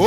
¿Qué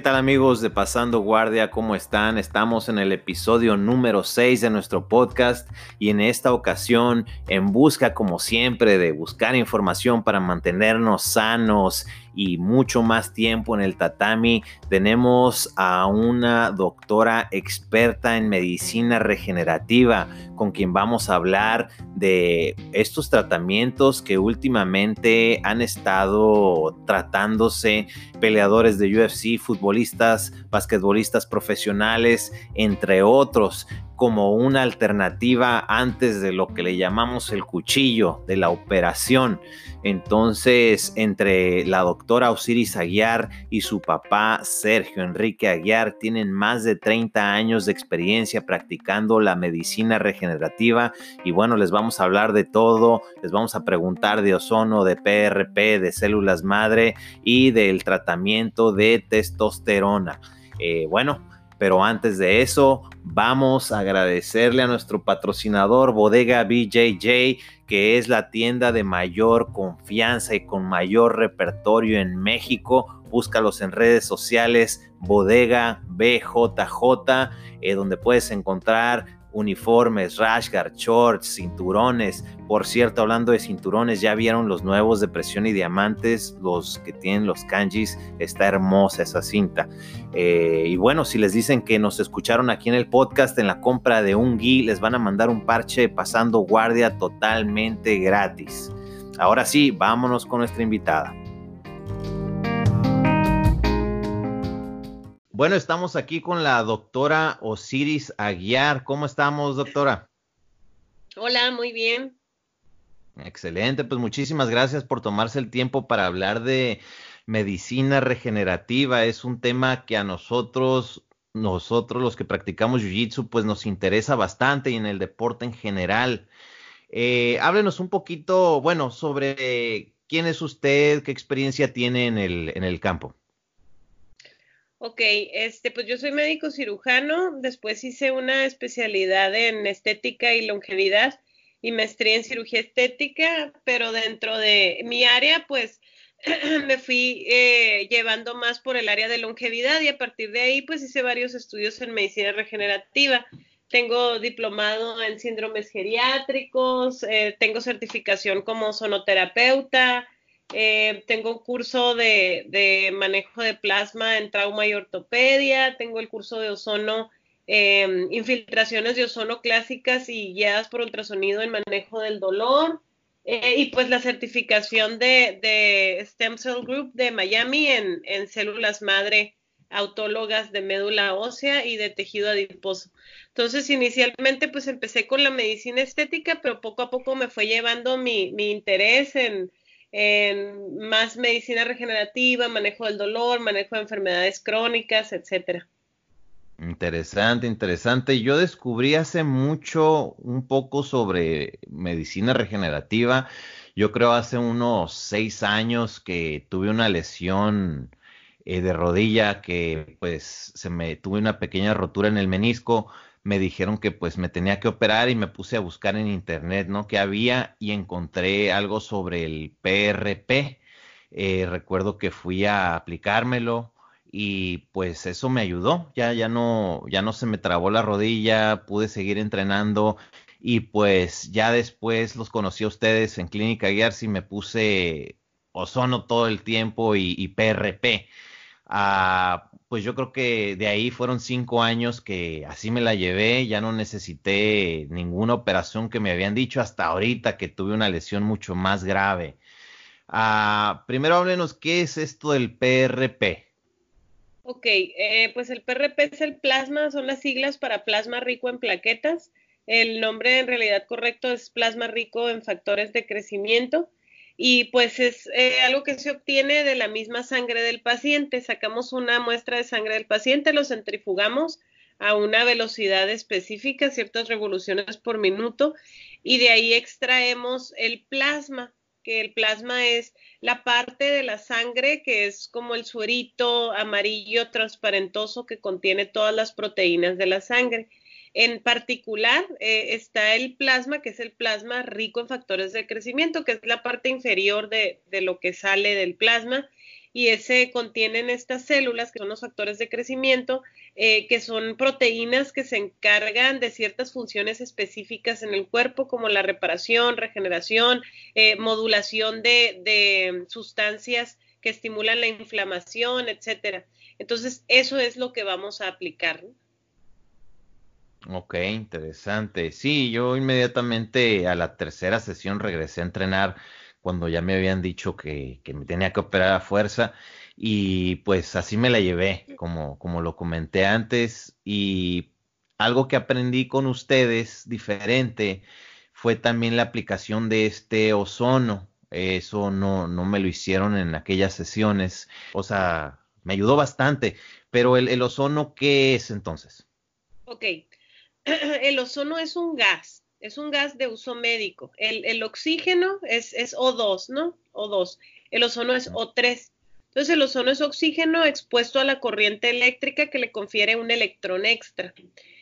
tal amigos de Pasando Guardia? ¿Cómo están? Estamos en el episodio número 6 de nuestro podcast y en esta ocasión en busca como siempre de buscar información para mantenernos sanos y mucho más tiempo en el tatami, tenemos a una doctora experta en medicina regenerativa con quien vamos a hablar de estos tratamientos que últimamente han estado tratándose peleadores de UFC, futbolistas, basquetbolistas profesionales, entre otros como una alternativa antes de lo que le llamamos el cuchillo de la operación. Entonces, entre la doctora Osiris Aguiar y su papá Sergio Enrique Aguiar tienen más de 30 años de experiencia practicando la medicina regenerativa y bueno, les vamos a hablar de todo, les vamos a preguntar de ozono, de PRP, de células madre y del tratamiento de testosterona. Eh, bueno, pero antes de eso, vamos a agradecerle a nuestro patrocinador Bodega BJJ, que es la tienda de mayor confianza y con mayor repertorio en México. Búscalos en redes sociales, Bodega BJJ, eh, donde puedes encontrar uniformes, rashguard, shorts, cinturones. Por cierto, hablando de cinturones, ya vieron los nuevos de presión y diamantes, los que tienen los kanjis. Está hermosa esa cinta. Eh, y bueno, si les dicen que nos escucharon aquí en el podcast en la compra de un gui, les van a mandar un parche pasando guardia totalmente gratis. Ahora sí, vámonos con nuestra invitada. Bueno, estamos aquí con la doctora Osiris Aguiar. ¿Cómo estamos, doctora? Hola, muy bien. Excelente, pues muchísimas gracias por tomarse el tiempo para hablar de medicina regenerativa. Es un tema que a nosotros, nosotros los que practicamos Jiu-Jitsu, pues nos interesa bastante y en el deporte en general. Eh, háblenos un poquito, bueno, sobre quién es usted, qué experiencia tiene en el, en el campo. Ok, este, pues yo soy médico cirujano, después hice una especialidad en estética y longevidad y maestría en cirugía estética, pero dentro de mi área, pues me fui eh, llevando más por el área de longevidad y a partir de ahí, pues hice varios estudios en medicina regenerativa. Tengo diplomado en síndromes geriátricos, eh, tengo certificación como sonoterapeuta, eh, tengo un curso de, manejo de plasma en trauma y ortopedia, tengo el curso de ozono, em, infiltraciones de ozono clásicas y guiadas por ultrasonido en manejo del dolor, eh, y pues la certificación de, Stem Cell Group de Miami en, en células madre autólogas de médula ósea y de tejido adiposo. Entonces, inicialmente, pues empecé con la medicina estética, pero poco a poco me fue llevando mi, mi interés en, en más medicina regenerativa, manejo del dolor, manejo de enfermedades crónicas, etcétera. Interesante, interesante. Yo descubrí hace mucho un poco sobre medicina regenerativa. Yo creo hace unos seis años que tuve una lesión eh, de rodilla que pues se me tuve una pequeña rotura en el menisco me dijeron que pues me tenía que operar y me puse a buscar en internet, ¿no? Que había y encontré algo sobre el PRP. Eh, recuerdo que fui a aplicármelo y pues eso me ayudó. Ya, ya no, ya no se me trabó la rodilla, pude seguir entrenando y pues ya después los conocí a ustedes en Clínica Gears y me puse ozono todo el tiempo y, PRP. Ah, pues yo creo que de ahí fueron cinco años que así me la llevé, ya no necesité ninguna operación que me habían dicho hasta ahorita que tuve una lesión mucho más grave. Ah, primero háblenos, ¿qué es esto del PRP? Ok, eh, pues el PRP es el plasma, son las siglas para plasma rico en plaquetas. El nombre en realidad correcto es plasma rico en factores de crecimiento y pues es eh, algo que se obtiene de la misma sangre del paciente. Sacamos una muestra de sangre del paciente, lo centrifugamos a una velocidad específica, ciertas revoluciones por minuto, y de ahí extraemos el plasma. que el plasma es la parte de la sangre que es como el suerito amarillo transparentoso que contiene todas las proteínas de la sangre. En particular eh, está el plasma, que es el plasma rico en factores de crecimiento, que es la parte inferior de, lo que sale del plasma y ese contienen estas células que son los factores de crecimiento, eh, que son proteínas que se encargan de ciertas funciones específicas en el cuerpo, como la reparación, regeneración, eh, modulación de, sustancias que estimulan la inflamación, etcétera. Entonces, eso es lo que vamos a aplicar. Ok, interesante. Sí, yo inmediatamente a la tercera sesión regresé a entrenar cuando ya me habían dicho que, me tenía que operar a fuerza y pues así me la llevé, como, como lo comenté antes y algo que aprendí con ustedes diferente fue también la aplicación de este ozono. Eso no, no me lo hicieron en aquellas sesiones. O sea, me ayudó bastante. Pero el, el ozono, ¿qué es entonces? Ok. El ozono es un gas es un gas de uso médico. El, oxígeno es, es, O2, ¿no? O2. El ozono es O3. Entonces el ozono es oxígeno expuesto a la corriente eléctrica que le confiere un electrón extra.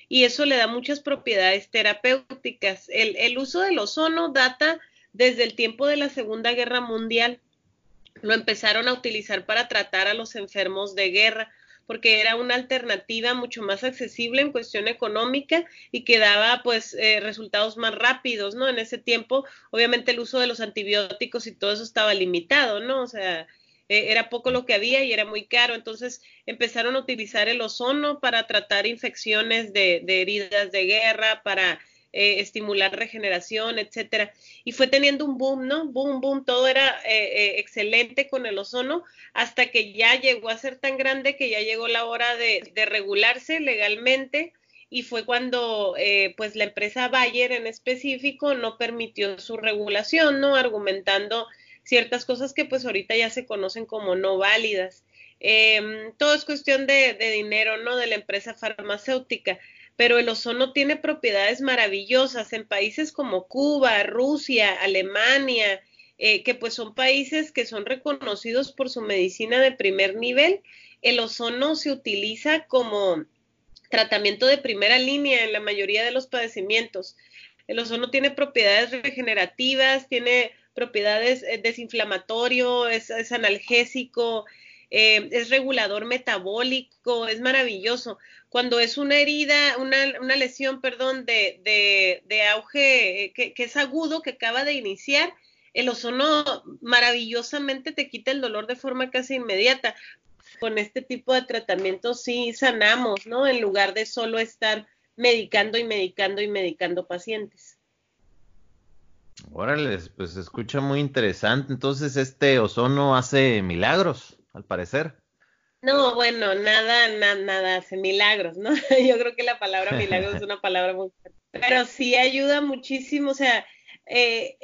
Y eso le da muchas propiedades terapéuticas. El uso del ozono data desde el tiempo de la Segunda Guerra Mundial. Lo empezaron a utilizar para tratar a los enfermos de guerra porque era una alternativa mucho más accesible en cuestión económica y que daba pues eh, resultados más rápidos, ¿no? En ese tiempo, obviamente el uso de los antibióticos y todo eso estaba limitado, ¿no? O sea, e, era poco lo que había y era muy caro, entonces empezaron a utilizar el ozono para tratar infecciones de, de heridas de guerra, para eh, estimular regeneración, etcétera. Y fue teniendo un boom, ¿no? Boom, boom, todo era eh, eh, excelente con el ozono hasta que ya llegó a ser tan grande que ya llegó la hora de, regularse legalmente y fue cuando pues la empresa Bayer en específico no permitió su regulación, ¿no? Argumentando ciertas cosas que pues ahorita ya se conocen como no válidas. Em, todo es cuestión de dinero, ¿no? De la empresa farmacéutica pero el ozono tiene propiedades maravillosas en países como Cuba, Rusia, Alemania, eh, que pues son países que son reconocidos por su medicina de primer nivel. El ozono se utiliza como tratamiento de primera línea en la mayoría de los padecimientos. El ozono tiene propiedades regenerativas, tiene propiedades eh, desinflamatorio, es, analgésico, eh, es regulador metabólico, es maravilloso cuando es una herida, una, una lesión, perdón, de, de, de auge eh, que, que, es agudo, que acaba de iniciar, el ozono maravillosamente te quita el dolor de forma casi inmediata. Con este tipo de tratamiento sí sanamos, ¿no? En lugar de solo estar medicando y medicando y medicando pacientes. Órale, pues se escucha muy interesante. Entonces, este ozono hace milagros, al parecer. No, bueno, nada, nada, nada hace milagros, ¿no? Yo creo que la palabra milagros es una palabra muy fuerte, pero sí ayuda muchísimo, o sea, eh,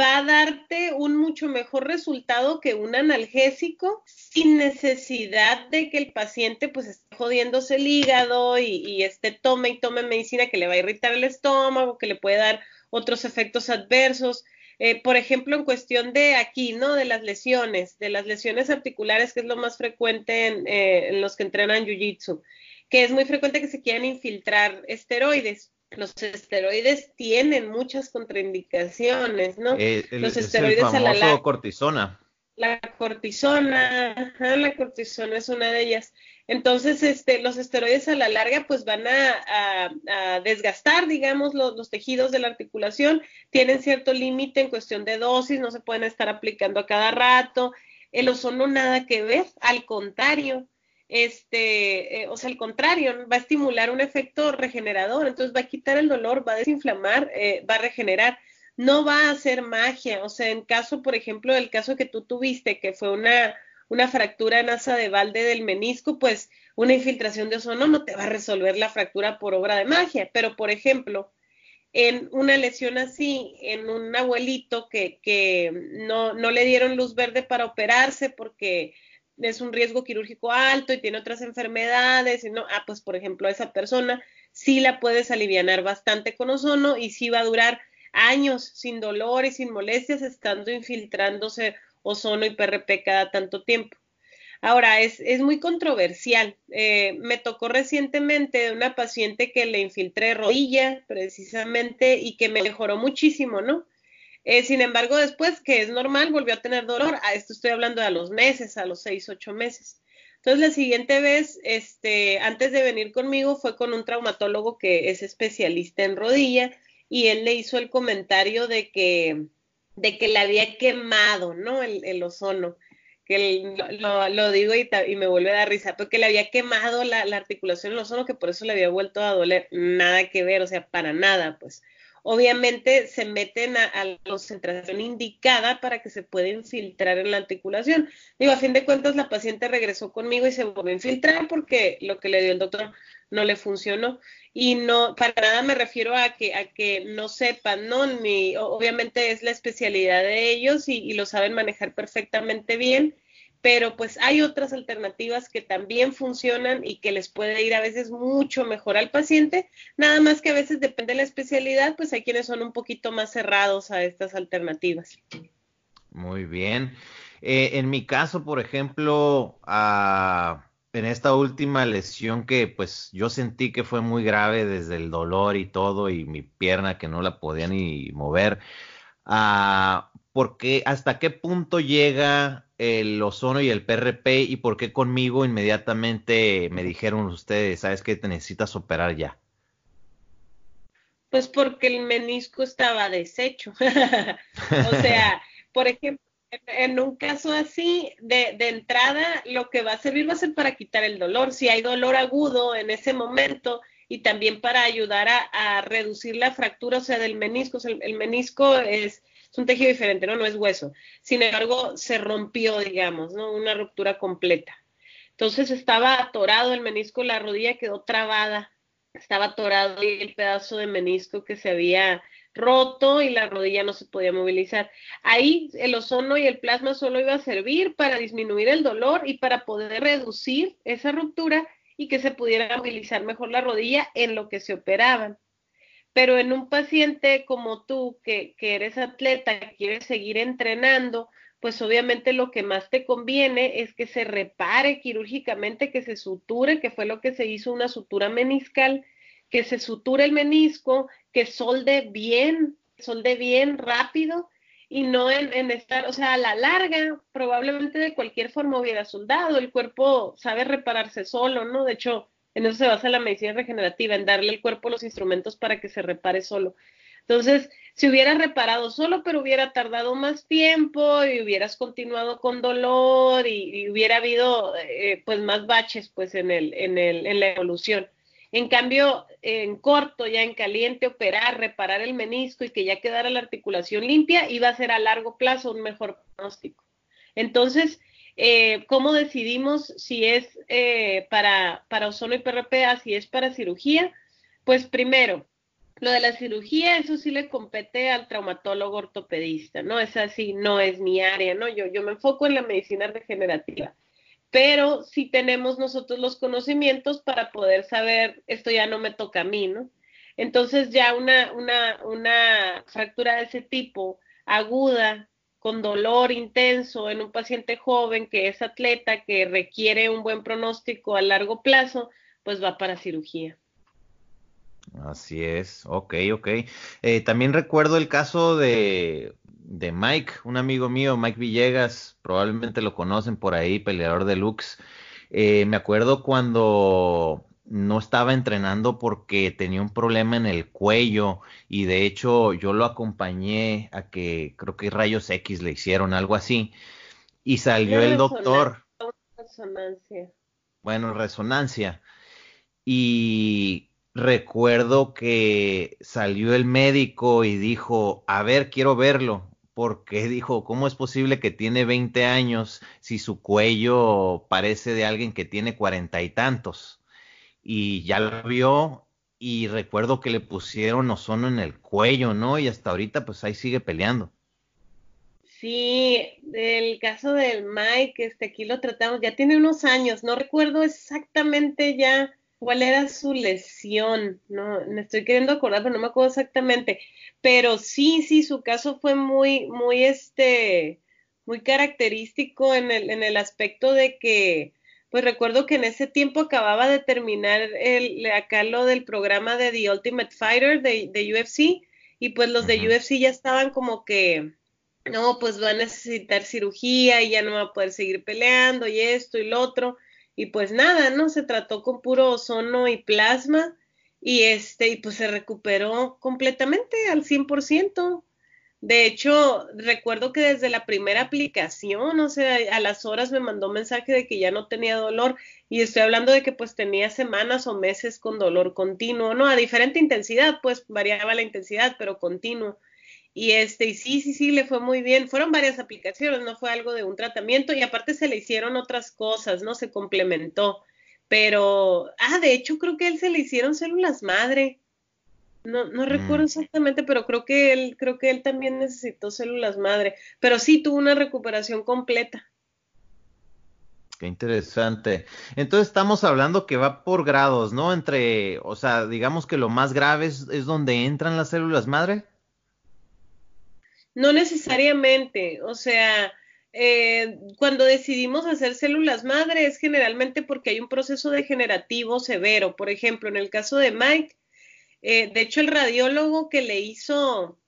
va a darte un mucho mejor resultado que un analgésico sin necesidad de que el paciente pues esté jodiéndose el hígado y, y esté tome y tome medicina que le va a irritar el estómago, que le puede dar otros efectos adversos. Eh, por ejemplo, en cuestión de aquí, ¿no? De las lesiones, de las lesiones articulares, que es lo más frecuente en, eh, los que entrenan Jiu-Jitsu, que es muy frecuente que se quieran infiltrar esteroides. Los esteroides tienen muchas contraindicaciones, ¿no? Eh, los esteroides a la cortisona. La cortisona, la cortisona es una de ellas. Entonces, este, los esteroides a la larga, pues van a, desgastar, digamos, los, tejidos de la articulación, tienen cierto límite en cuestión de dosis, no se pueden estar aplicando a cada rato. El ozono nada que ver, al contrario, este, eh, o sea, al contrario, va a estimular un efecto regenerador, entonces va a quitar el dolor, va a desinflamar, eh, va a regenerar no va a hacer magia. O sea, en caso, por ejemplo, del caso que tú tuviste, que fue una, una fractura en asa de balde del menisco, pues una infiltración de ozono no te va a resolver la fractura por obra de magia. Pero, por ejemplo, en una lesión así, en un abuelito que, que no, no le dieron luz verde para operarse porque es un riesgo quirúrgico alto y tiene otras enfermedades, y no, ah, pues por ejemplo, a esa persona sí la puedes aliviar bastante con ozono y sí va a durar años sin dolor y sin molestias, estando infiltrándose ozono y PRP cada tanto tiempo. Ahora, es, es muy controversial. Eh, me tocó recientemente de una paciente que le infiltré rodilla, precisamente, y que me mejoró muchísimo, ¿no? Eh, sin embargo, después, que es normal, volvió a tener dolor. A esto estoy hablando de a los meses, a los seis, ocho meses. Entonces, la siguiente vez, este, antes de venir conmigo, fue con un traumatólogo que es especialista en rodilla y él le hizo el comentario de que, de que le había quemado, ¿no? El, el ozono que lo, digo y, me vuelve a dar risa, porque le había quemado la, articulación en los ozono, que por eso le había vuelto a doler, nada que ver, o sea, para nada, pues. Obviamente se meten a, la concentración indicada para que se pueda infiltrar en la articulación. Digo, a fin de cuentas la paciente regresó conmigo y se volvió a infiltrar porque lo que le dio el doctor no le funcionó. Y no, para nada me refiero a que, a que no sepan, ¿no? Ni, obviamente es la especialidad de ellos y lo saben manejar perfectamente bien pero pues hay otras alternativas que también funcionan y que les puede ir a veces mucho mejor al paciente, nada más que a veces depende de la especialidad, pues hay quienes son un poquito más cerrados a estas alternativas. Muy bien. Eh, en mi caso, por ejemplo, en esta última lesión que pues yo sentí que fue muy grave desde el dolor y todo y mi pierna que no la podía ni mover, uh, porque hasta qué punto llega el ozono y el PRP y por qué conmigo inmediatamente me dijeron ustedes, sabes que te necesitas operar ya. Pues porque el menisco estaba deshecho. o sea, por ejemplo, en un caso así, de, de, entrada, lo que va a servir va a ser para quitar el dolor. Si hay dolor agudo en ese momento y también para ayudar a, reducir la fractura, o sea, del menisco. el menisco es es un tejido diferente, ¿no? No es hueso. Sin embargo, se rompió, digamos, ¿no? Una ruptura completa. Entonces estaba atorado el menisco, la rodilla quedó trabada, estaba atorado y el pedazo de menisco que se había roto y la rodilla no se podía movilizar. Ahí el ozono y el plasma solo iba a servir para disminuir el dolor y para poder reducir esa ruptura y que se pudiera movilizar mejor la rodilla en lo que se operaban. Pero en un paciente como tú, que, que eres atleta, que quieres seguir entrenando, pues obviamente lo que más te conviene es que se repare quirúrgicamente, que se suture, que fue lo que se hizo una sutura meniscal, que se suture el menisco, que solde bien, solde bien rápido y no en, en, estar, o sea, a la larga, probablemente de cualquier forma hubiera soldado, el cuerpo sabe repararse solo, ¿no? De hecho, en eso se basa la medicina regenerativa, en darle al cuerpo los instrumentos para que se repare solo. Entonces, si hubieras reparado solo, pero hubiera tardado más tiempo y hubieras continuado con dolor y, hubiera habido eh, pues más baches pues en, el, en, el, en la evolución. En cambio, en corto, ya en caliente, operar, reparar el menisco y que ya quedara la articulación limpia, iba a ser a largo plazo un mejor pronóstico. Entonces, eh, ¿Cómo decidimos si es eh, para, para ozono y PRPA, si es para cirugía? Pues primero, lo de la cirugía, eso sí le compete al traumatólogo ortopedista, ¿no? Es así, no es mi área, ¿no? Yo, yo me enfoco en la medicina regenerativa, pero sí tenemos nosotros los conocimientos para poder saber, esto ya no me toca a mí, ¿no? Entonces ya una, una, una fractura de ese tipo aguda con dolor intenso en un paciente joven que es atleta, que requiere un buen pronóstico a largo plazo, pues va para cirugía. Así es, ok, ok. Eh, también recuerdo el caso de, de Mike, un amigo mío, Mike Villegas, probablemente lo conocen por ahí, peleador de Lux. Eh, me acuerdo cuando no estaba entrenando porque tenía un problema en el cuello y de hecho yo lo acompañé a que creo que rayos X le hicieron algo así y salió el doctor. Resonancia. Bueno, resonancia. Y recuerdo que salió el médico y dijo, a ver, quiero verlo, porque dijo, ¿cómo es posible que tiene 20 años si su cuello parece de alguien que tiene cuarenta y tantos? Y ya lo vio y recuerdo que le pusieron ozono en el cuello, ¿no? Y hasta ahorita pues ahí sigue peleando. Sí, el caso del Mike, este aquí lo tratamos, ya tiene unos años, no recuerdo exactamente ya cuál era su lesión, no, me estoy queriendo acordar, pero no me acuerdo exactamente, pero sí, sí, su caso fue muy, muy, este, muy característico en el, en el aspecto de que, pues recuerdo que en ese tiempo acababa de terminar el, acá lo del programa de The Ultimate Fighter de, de UFC, y pues los de UFC ya estaban como que, no, pues va a necesitar cirugía y ya no va a poder seguir peleando y esto y lo otro. Y pues nada, ¿no? Se trató con puro ozono y plasma y este, y pues se recuperó completamente al 100%. De hecho, recuerdo que desde la primera aplicación, o sea, a las horas me mandó mensaje de que ya no tenía dolor y estoy hablando de que pues tenía semanas o meses con dolor continuo, ¿no? A diferente intensidad, pues variaba la intensidad, pero continuo. Y este, y sí, sí, sí, le fue muy bien. Fueron varias aplicaciones, no fue algo de un tratamiento y aparte se le hicieron otras cosas, ¿no? Se complementó. Pero, ah, de hecho creo que a él se le hicieron células madre. No, no recuerdo mm. exactamente, pero creo que él, creo que él también necesitó células madre. Pero sí tuvo una recuperación completa. Qué interesante. Entonces estamos hablando que va por grados, ¿no? Entre, o sea, digamos que lo más grave es, donde entran las células madre. No necesariamente, o sea, eh, cuando decidimos hacer células madre es generalmente porque hay un proceso degenerativo severo. Por ejemplo, en el caso de Mike, eh, de hecho, el radiólogo que le hizo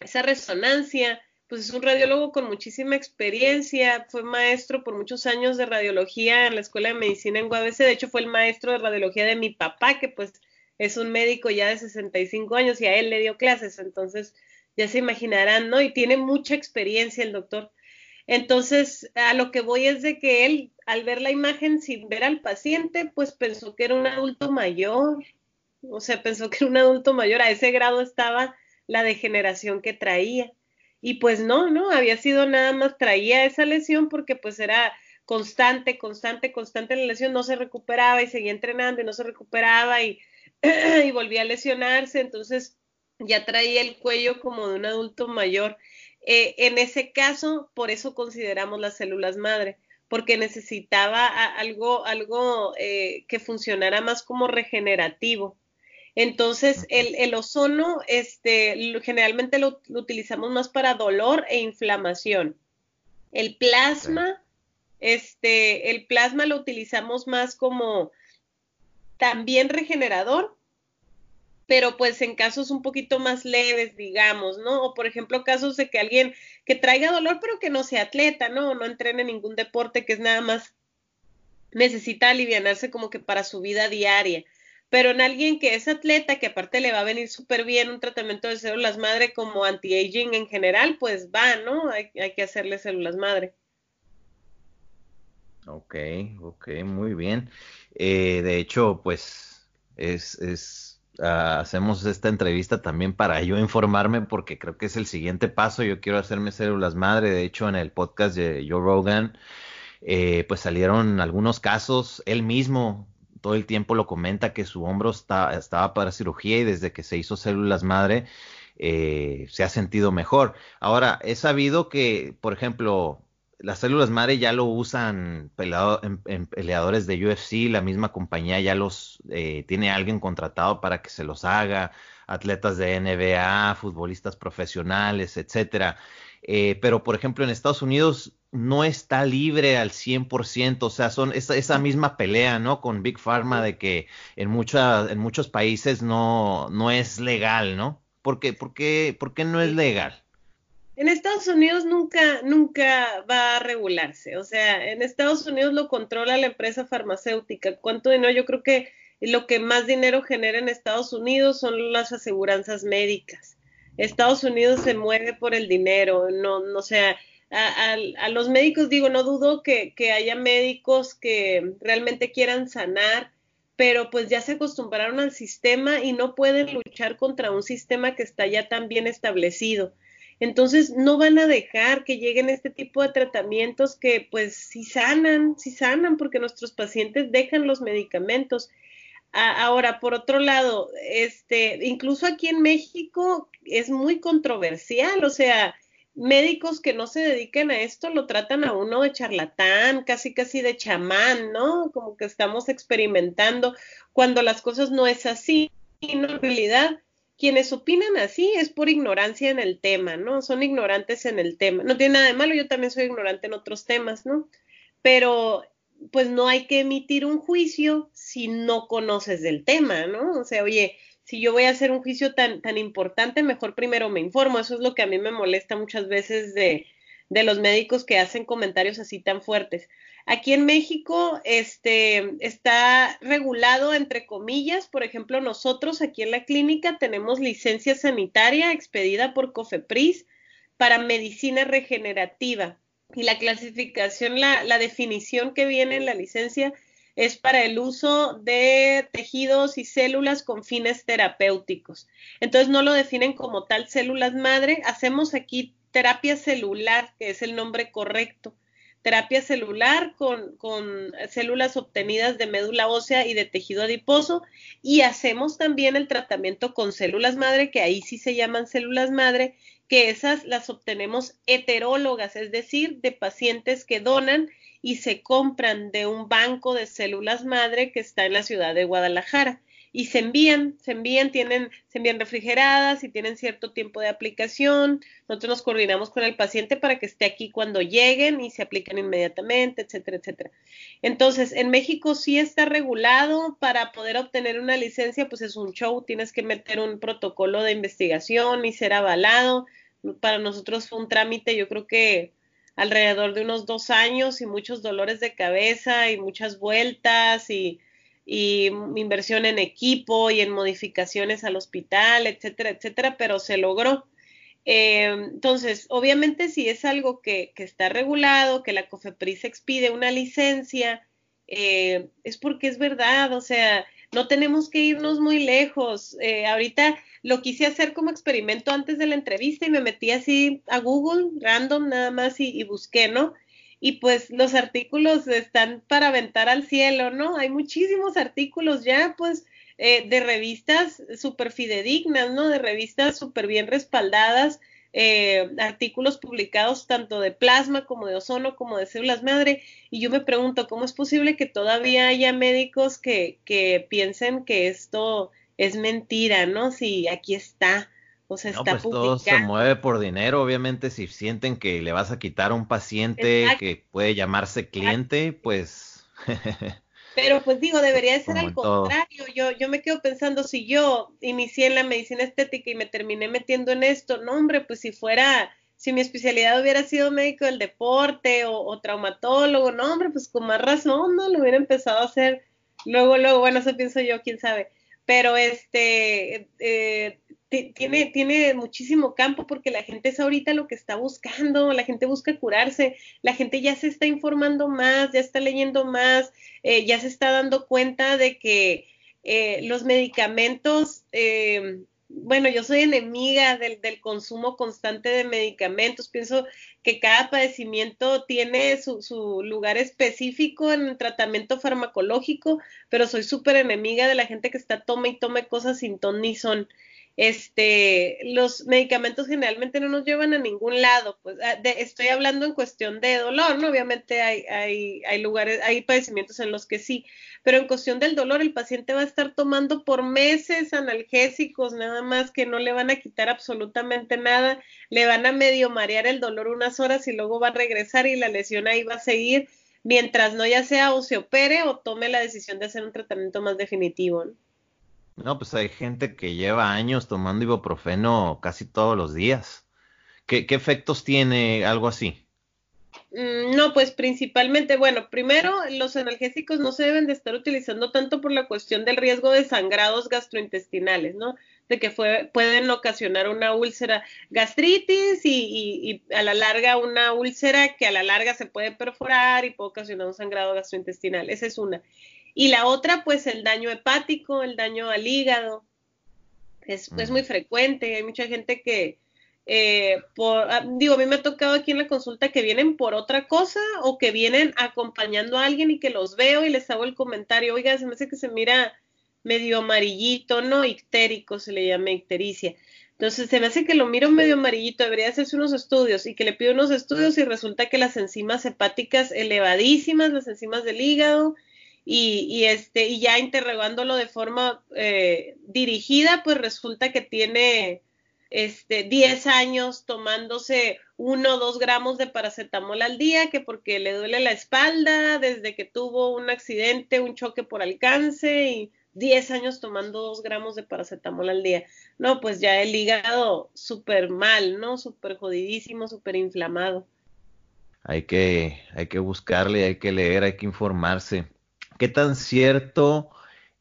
esa resonancia, pues es un radiólogo con muchísima experiencia, fue maestro por muchos años de radiología en la Escuela de Medicina en UABC, de hecho fue el maestro de radiología de mi papá, que pues es un médico ya de 65 años y a él le dio clases, entonces ya se imaginarán, ¿no? Y tiene mucha experiencia el doctor. Entonces, a lo que voy es de que él, al ver la imagen sin ver al paciente, pues pensó que era un adulto mayor, o sea, pensó que era un adulto mayor, a ese grado estaba la degeneración que traía. Y pues no, no, había sido nada más, traía esa lesión porque pues era constante, constante, constante la lesión, no se recuperaba y seguía entrenando y no se recuperaba y, volvía a lesionarse, entonces ya traía el cuello como de un adulto mayor. Eh, en ese caso, por eso consideramos las células madre, porque necesitaba algo, algo eh, que funcionara más como regenerativo. Entonces, el, ozono, este, generalmente lo, utilizamos más para dolor e inflamación. El plasma, este, el plasma lo utilizamos más como también regenerador, pero pues en casos un poquito más leves, digamos, ¿no? O por ejemplo, casos de que alguien que traiga dolor, pero que no sea atleta, ¿no? O no entrene ningún deporte, que es nada más necesita aliviarse como que para su vida diaria pero en alguien que es atleta, que aparte le va a venir súper bien un tratamiento de células madre como anti-aging en general, pues va, ¿no? Hay, que hacerle células madre. Ok, ok, muy bien. Eh, de hecho, pues es, es ah, hacemos esta entrevista también para yo informarme porque creo que es el siguiente paso. Yo quiero hacerme células madre. De hecho, en el podcast de Joe Rogan, eh, pues salieron algunos casos. Él mismo todo el tiempo lo comenta que su hombro está, estaba para cirugía y desde que se hizo células madre eh, se ha sentido mejor. Ahora, he sabido que, por ejemplo, las células madre ya lo usan en, peleadores de UFC, la misma compañía ya los eh, tiene alguien contratado para que se los haga, atletas de NBA, futbolistas profesionales, etcétera. Eh, pero, por ejemplo, en Estados Unidos no está libre al 100%, o sea, son esa, esa misma pelea, ¿no? Con Big Pharma de que en, mucha, en muchos países no, no es legal, ¿no? ¿Por qué, por, qué, ¿Por qué no es legal? En Estados Unidos nunca, nunca va a regularse, o sea, en Estados Unidos lo controla la empresa farmacéutica. ¿Cuánto dinero? Yo creo que lo que más dinero genera en Estados Unidos son las aseguranzas médicas. Estados Unidos se mueve por el dinero, no, no sea, a, a, los médicos digo, no dudo que, que, haya médicos que realmente quieran sanar, pero pues ya se acostumbraron al sistema y no pueden luchar contra un sistema que está ya tan bien establecido. Entonces no van a dejar que lleguen este tipo de tratamientos que pues si sanan, si sanan, porque nuestros pacientes dejan los medicamentos. Ahora, por otro lado, este, incluso aquí en México es muy controversial, o sea, médicos que no se dediquen a esto lo tratan a uno de charlatán, casi casi de chamán, ¿no? Como que estamos experimentando cuando las cosas no es así, ¿no? En realidad, quienes opinan así es por ignorancia en el tema, ¿no? Son ignorantes en el tema. No tiene nada de malo, yo también soy ignorante en otros temas, ¿no? Pero pues no hay que emitir un juicio si no conoces del tema, ¿no? O sea, oye, si yo voy a hacer un juicio tan, tan importante, mejor primero me informo. Eso es lo que a mí me molesta muchas veces de, de los médicos que hacen comentarios así tan fuertes. Aquí en México este, está regulado, entre comillas, por ejemplo, nosotros aquí en la clínica tenemos licencia sanitaria expedida por COFEPRIS para medicina regenerativa. Y la clasificación, la, la definición que viene en la licencia es para el uso de tejidos y células con fines terapéuticos. Entonces no lo definen como tal células madre. Hacemos aquí terapia celular, que es el nombre correcto. Terapia celular con, con células obtenidas de médula ósea y de tejido adiposo. Y hacemos también el tratamiento con células madre, que ahí sí se llaman células madre, que esas las obtenemos heterólogas, es decir, de pacientes que donan y se compran de un banco de células madre que está en la ciudad de Guadalajara y se envían, se envían, tienen, se envían refrigeradas y tienen cierto tiempo de aplicación. Nosotros nos coordinamos con el paciente para que esté aquí cuando lleguen y se apliquen inmediatamente, etcétera, etcétera. Entonces, en México sí está regulado para poder obtener una licencia, pues es un show, tienes que meter un protocolo de investigación y ser avalado. Para nosotros fue un trámite, yo creo que alrededor de unos dos años y muchos dolores de cabeza y muchas vueltas y, y inversión en equipo y en modificaciones al hospital, etcétera, etcétera, pero se logró. Eh, entonces, obviamente si es algo que, que, está regulado, que la COFEPRIS expide una licencia, eh, es porque es verdad, o sea, no tenemos que irnos muy lejos. Eh, ahorita lo quise hacer como experimento antes de la entrevista y me metí así a Google, random nada más, y, busqué, ¿no? Y pues los artículos están para aventar al cielo, ¿no? Hay muchísimos artículos ya, pues, eh, de revistas súper fidedignas, ¿no? De revistas súper bien respaldadas, eh, artículos publicados tanto de plasma como de ozono como de células madre. Y yo me pregunto, ¿cómo es posible que todavía haya médicos que, que piensen que esto es mentira, ¿no? Si aquí está, o sea, está pues Todo se mueve por dinero, obviamente, si sienten que le vas a quitar a un paciente que puede llamarse cliente, pues... Pero pues digo, debería ser al contrario. Yo, yo me quedo pensando, si yo inicié en la medicina estética y me terminé metiendo en esto, no hombre, pues si fuera, si mi especialidad hubiera sido médico del deporte o, o traumatólogo, no hombre, pues con más razón, ¿no? Lo hubiera empezado a hacer luego, luego, bueno, eso pienso yo, quién sabe. Pero este eh, tiene, tiene muchísimo campo porque la gente es ahorita lo que está buscando, la gente busca curarse, la gente ya se está informando más, ya está leyendo más, eh, ya se está dando cuenta de que eh, los medicamentos bueno, yo soy enemiga del, del, consumo constante de medicamentos. Pienso que cada padecimiento tiene su, su lugar específico en el tratamiento farmacológico, pero soy súper enemiga de la gente que está tome y tome cosas sin ton ni son este, los medicamentos generalmente no nos llevan a ningún lado, pues ah, estoy hablando en cuestión de dolor, ¿no? Obviamente hay, hay, hay lugares, hay padecimientos en los que sí, pero en cuestión del dolor el paciente va a estar tomando por meses analgésicos, nada más que no le van a quitar absolutamente nada, le van a medio marear el dolor unas horas y luego va a regresar y la lesión ahí va a seguir, mientras no ya sea o se opere o tome la decisión de hacer un tratamiento más definitivo, ¿no? No, pues hay gente que lleva años tomando ibuprofeno casi todos los días. ¿Qué, efectos tiene algo así? Mm, no, pues principalmente, bueno, primero los analgésicos no se deben de estar utilizando tanto por la cuestión del riesgo de sangrados gastrointestinales, ¿no? De que pueden ocasionar una úlcera gastritis y, y, a la larga una úlcera que a la larga se puede perforar y puede ocasionar un sangrado gastrointestinal. Esa es una. Y la otra, pues el daño hepático, el daño al hígado. Es, es muy frecuente. Hay mucha gente que, eh, por, ah, digo, a mí me ha tocado aquí en la consulta que vienen por otra cosa o que vienen acompañando a alguien y que los veo y les hago el comentario, oiga, se me hace que se mira medio amarillito, ¿no? Ictérico se le llama ictericia. Entonces se me hace que lo miro medio amarillito, debería hacerse unos estudios y que le pido unos estudios y resulta que las enzimas hepáticas elevadísimas, las enzimas del hígado y, y este y ya interrogándolo de forma eh, dirigida, pues resulta que tiene este 10 años tomándose uno o dos gramos de paracetamol al día, que porque le duele la espalda desde que tuvo un accidente, un choque por alcance y 10 años tomando 2 gramos de paracetamol al día. No, pues ya el hígado súper mal, ¿no? Súper jodidísimo, súper inflamado. Hay que, hay que buscarle, hay que leer, hay que informarse. ¿Qué tan cierto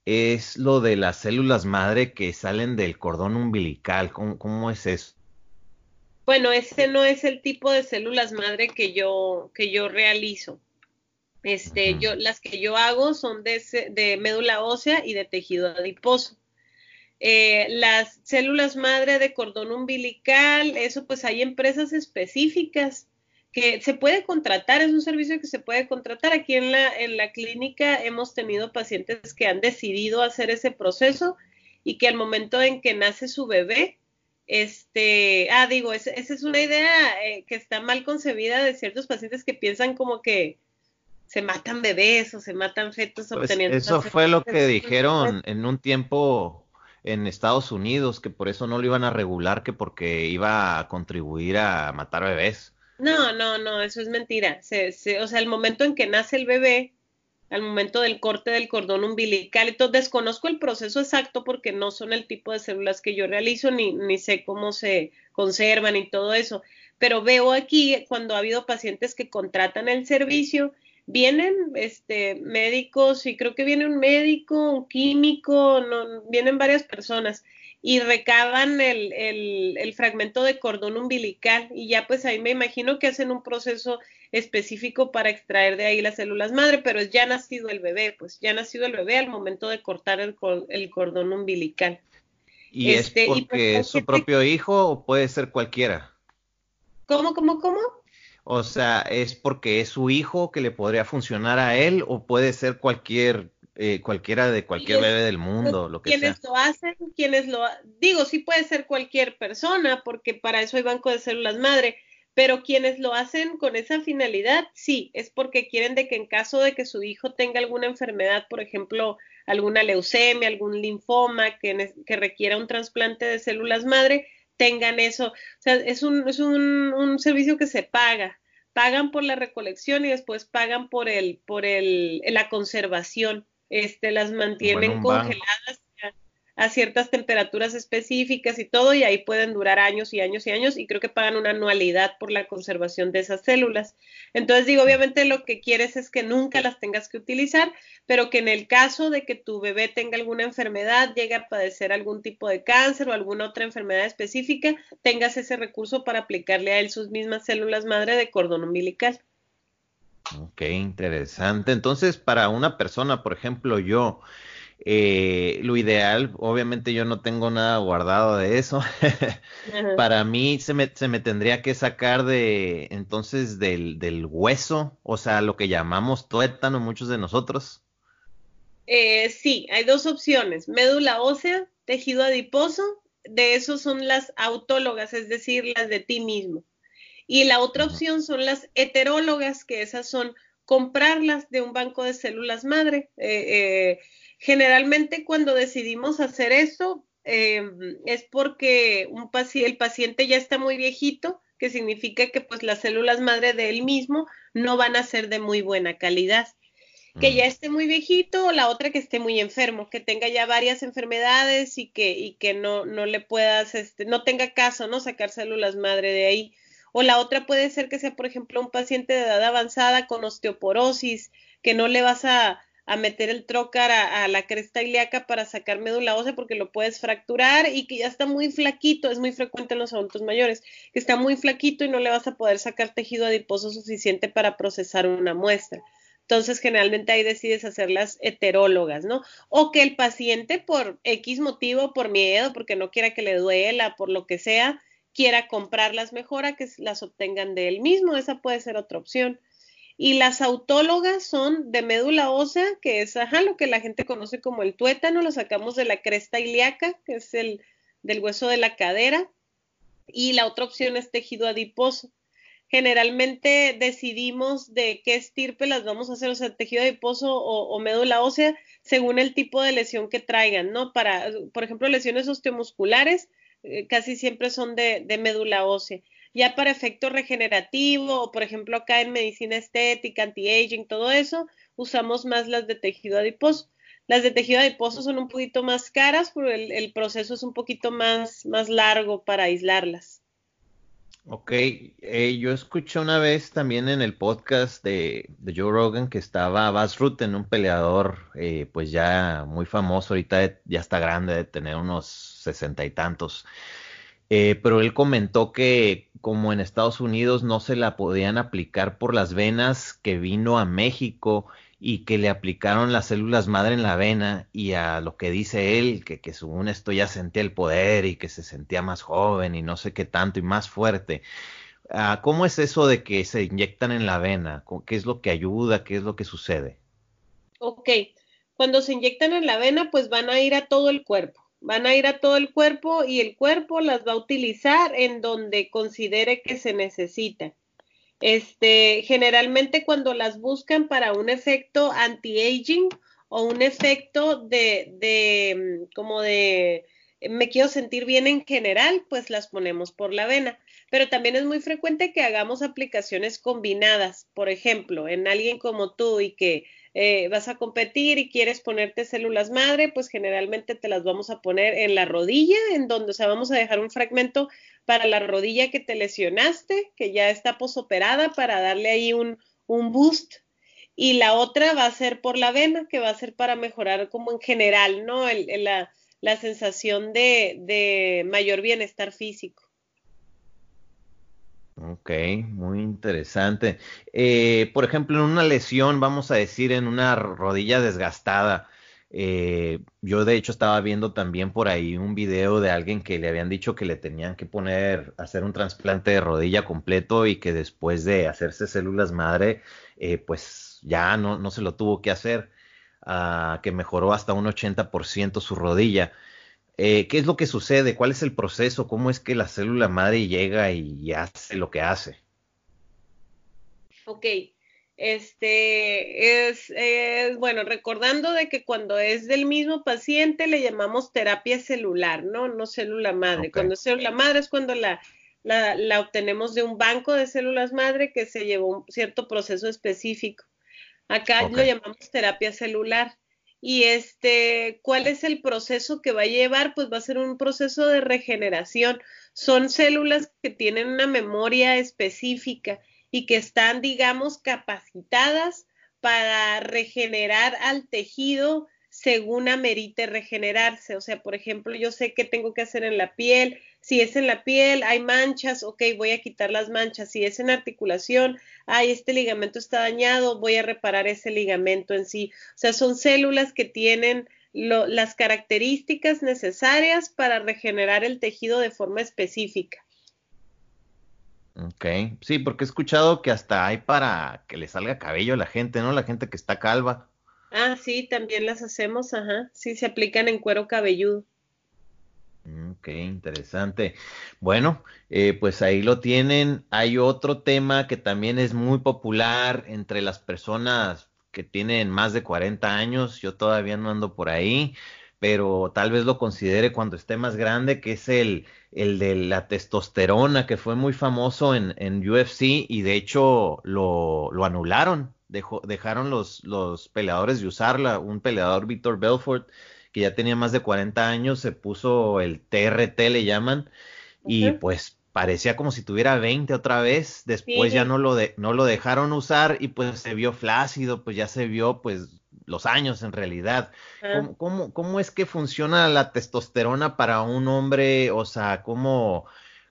es lo de las células madre que salen del cordón umbilical? ¿Cómo, cómo es eso? Bueno, ese no es el tipo de células madre que yo, que yo realizo. Este, yo, las que yo hago son de, de médula ósea y de tejido adiposo. Eh, las células madre de cordón umbilical, eso pues hay empresas específicas que se puede contratar, es un servicio que se puede contratar. Aquí en la, en la clínica hemos tenido pacientes que han decidido hacer ese proceso y que al momento en que nace su bebé, este, ah, digo, esa es una idea eh, que está mal concebida de ciertos pacientes que piensan como que, se matan bebés o se matan fetos pues obteniendo. Eso fue lo que dijeron en un tiempo en Estados Unidos, que por eso no lo iban a regular, que porque iba a contribuir a matar bebés. No, no, no, eso es mentira. Se, se, o sea, el momento en que nace el bebé, al momento del corte del cordón umbilical, entonces desconozco el proceso exacto porque no son el tipo de células que yo realizo, ni, ni sé cómo se conservan y todo eso. Pero veo aquí cuando ha habido pacientes que contratan el servicio vienen este, médicos y creo que viene un médico, un químico, no, vienen varias personas y recaban el, el, el, fragmento de cordón umbilical y ya pues ahí me imagino que hacen un proceso específico para extraer de ahí las células madre, pero es ya nacido el bebé, pues ya nacido el bebé al momento de cortar el, el cordón umbilical. ¿Y este, es porque pues, es su propio hijo o puede ser cualquiera? ¿Cómo, cómo, cómo? O sea, ¿es porque es su hijo que le podría funcionar a él o puede ser cualquier eh, cualquiera de cualquier bebé del mundo, lo que quienes lo hacen, quienes lo digo, sí puede ser cualquier persona porque para eso hay banco de células madre, pero quienes lo hacen con esa finalidad, sí, es porque quieren de que en caso de que su hijo tenga alguna enfermedad, por ejemplo, alguna leucemia, algún linfoma que, que requiera un trasplante de células madre, tengan eso. O sea, es un, es un, un servicio que se paga. Pagan por la recolección y después pagan por el, por el, la conservación. Este, las mantienen congeladas a ciertas temperaturas específicas y todo, y ahí pueden durar años y años y años, y creo que pagan una anualidad por la conservación de esas células. Entonces, digo, obviamente lo que quieres es que nunca las tengas que utilizar, pero que en el caso de que tu bebé tenga alguna enfermedad, llegue a padecer algún tipo de cáncer o alguna otra enfermedad específica, tengas ese recurso para aplicarle a él sus mismas células madre de cordón umbilical. Ok, interesante. Entonces, para una persona, por ejemplo, yo, eh, lo ideal, obviamente yo no tengo nada guardado de eso. Para mí se me, se me, tendría que sacar de entonces del, del, hueso, o sea, lo que llamamos tuétano muchos de nosotros. Eh, sí, hay dos opciones, médula ósea, tejido adiposo, de esos son las autólogas, es decir, las de ti mismo. Y la otra opción son las heterólogas, que esas son comprarlas de un banco de células madre. Eh, eh Generalmente cuando decidimos hacer eso em, es porque un el paciente ya está muy viejito, que significa que pues las células madre de él mismo no van a ser de muy buena calidad. Que ya esté muy viejito o la otra que esté muy enfermo, que tenga ya varias enfermedades y que, y que no, no le puedas, este, no tenga caso, ¿no? Sacar células madre de ahí. O la otra puede ser que sea, por ejemplo, un paciente de edad avanzada con osteoporosis, que no le vas a, a meter el trocar a, la cresta ilíaca para sacar médula ósea porque lo puedes fracturar y que ya está muy flaquito, es muy frecuente en los adultos mayores, que está muy flaquito y no le vas a poder sacar tejido adiposo suficiente para procesar una muestra. Entonces, generalmente ahí decides hacerlas heterólogas, ¿no? O que el paciente por X motivo, por miedo, porque no quiera que le duela, por lo que sea, quiera comprarlas mejor a que las obtengan de él mismo. Esa puede ser otra opción. Y las autólogas son de médula ósea, que es ajá, lo que la gente conoce como el tuétano, lo sacamos de la cresta ilíaca, que es el del hueso de la cadera y la otra opción es tejido adiposo. Generalmente decidimos de qué estirpe las vamos a hacer, o sea, tejido adiposo o, médula ósea, según el tipo de lesión que traigan, ¿no? Para, por ejemplo, lesiones osteomusculares eh, casi siempre son de, de médula ósea. Ya para efecto regenerativo, o por ejemplo acá en medicina estética, anti-aging, todo eso, usamos más las de tejido adiposo. Las de tejido adiposo son un poquito más caras, pero el, proceso es un poquito más, más largo para aislarlas. Ok, eh, yo escuché una vez también en el podcast de, Joe Rogan que estaba Bas Rutten, un peleador eh, pues ya muy famoso, ahorita ya está grande, de tener unos sesenta y tantos. Eh, pero él comentó que como en Estados Unidos no se la podían aplicar por las venas, que vino a México y que le aplicaron las células madre en la vena y a lo que dice él, que, según esto ya sentía el poder y que se sentía más joven y no sé qué tanto y más fuerte. Ah, ¿Cómo es eso de que se inyectan en la vena? ¿Qué es lo que ayuda? ¿Qué es lo que sucede? Ok, cuando se inyectan en la vena, pues van a ir a todo el cuerpo van a ir a todo el cuerpo y el cuerpo las va a utilizar en donde considere que se necesitan. Este, generalmente cuando las buscan para un efecto anti-aging o un efecto de, de, como de, me quiero sentir bien en general, pues las ponemos por la vena. Pero también es muy frecuente que hagamos aplicaciones combinadas. Por ejemplo, en alguien como tú y que eh, vas a competir y quieres ponerte células madre, pues generalmente te las vamos a poner en la rodilla, en donde, o sea, vamos a dejar un fragmento para la rodilla que te lesionaste, que ya está posoperada, para darle ahí un, un boost. Y la otra va a ser por la vena, que va a ser para mejorar como en general, ¿no? la, la sensación de, de mayor bienestar físico. Ok, muy interesante. Eh, por ejemplo, en una lesión, vamos a decir, en una rodilla desgastada, eh, yo de hecho estaba viendo también por ahí un video de alguien que le habían dicho que le tenían que poner, hacer un trasplante de rodilla completo y que después de hacerse células madre, eh, pues ya no, no, se lo tuvo que hacer, ah, que mejoró hasta un 80% su rodilla. Eh, ¿Qué es lo que sucede? ¿Cuál es el proceso? ¿Cómo es que la célula madre llega y hace lo que hace? Ok, este es, bueno, recordando de que cuando es del mismo paciente le llamamos terapia celular, ¿no? No célula madre. Cuando es célula madre es cuando la, la, obtenemos de un banco de células madre que se llevó un cierto proceso específico. Acá lo llamamos terapia celular. Y este, ¿cuál es el proceso que va a llevar? Pues va a ser un proceso de regeneración. Son células que tienen una memoria específica y que están, digamos, capacitadas para regenerar al tejido según amerite regenerarse. O sea, por ejemplo, yo sé qué tengo que hacer en la piel. Si es en la piel, hay manchas, ok, voy a quitar las manchas. Si es en articulación, ay, este ligamento está dañado, voy a reparar ese ligamento en sí. O sea, son células que tienen las características necesarias para regenerar el tejido de forma específica. Ok, sí, porque he escuchado que hasta hay para que le salga cabello a la gente, ¿no? La gente que está calva. Ah, sí, también las hacemos, ajá. Sí, se aplican en cuero cabelludo. Mm, ok, interesante. Bueno, eh, pues ahí lo tienen. Hay otro tema que también es muy popular entre las personas que tienen más de 40 años. Yo todavía no ando por ahí, pero tal vez lo considere cuando esté más grande, que es el, el de la testosterona, que fue muy famoso en, en UFC y de hecho lo, lo anularon dejaron los, los peleadores de usarla. Un peleador, Víctor Belfort, que ya tenía más de 40 años, se puso el TRT, le llaman, y pues parecía como si tuviera 20 otra vez. Después ya no lo, de, no lo dejaron usar y pues se vio flácido, pues ya se vio pues los años en realidad. ¿Cómo, cómo, cómo es que funciona la testosterona para un hombre? O sea, ¿cómo,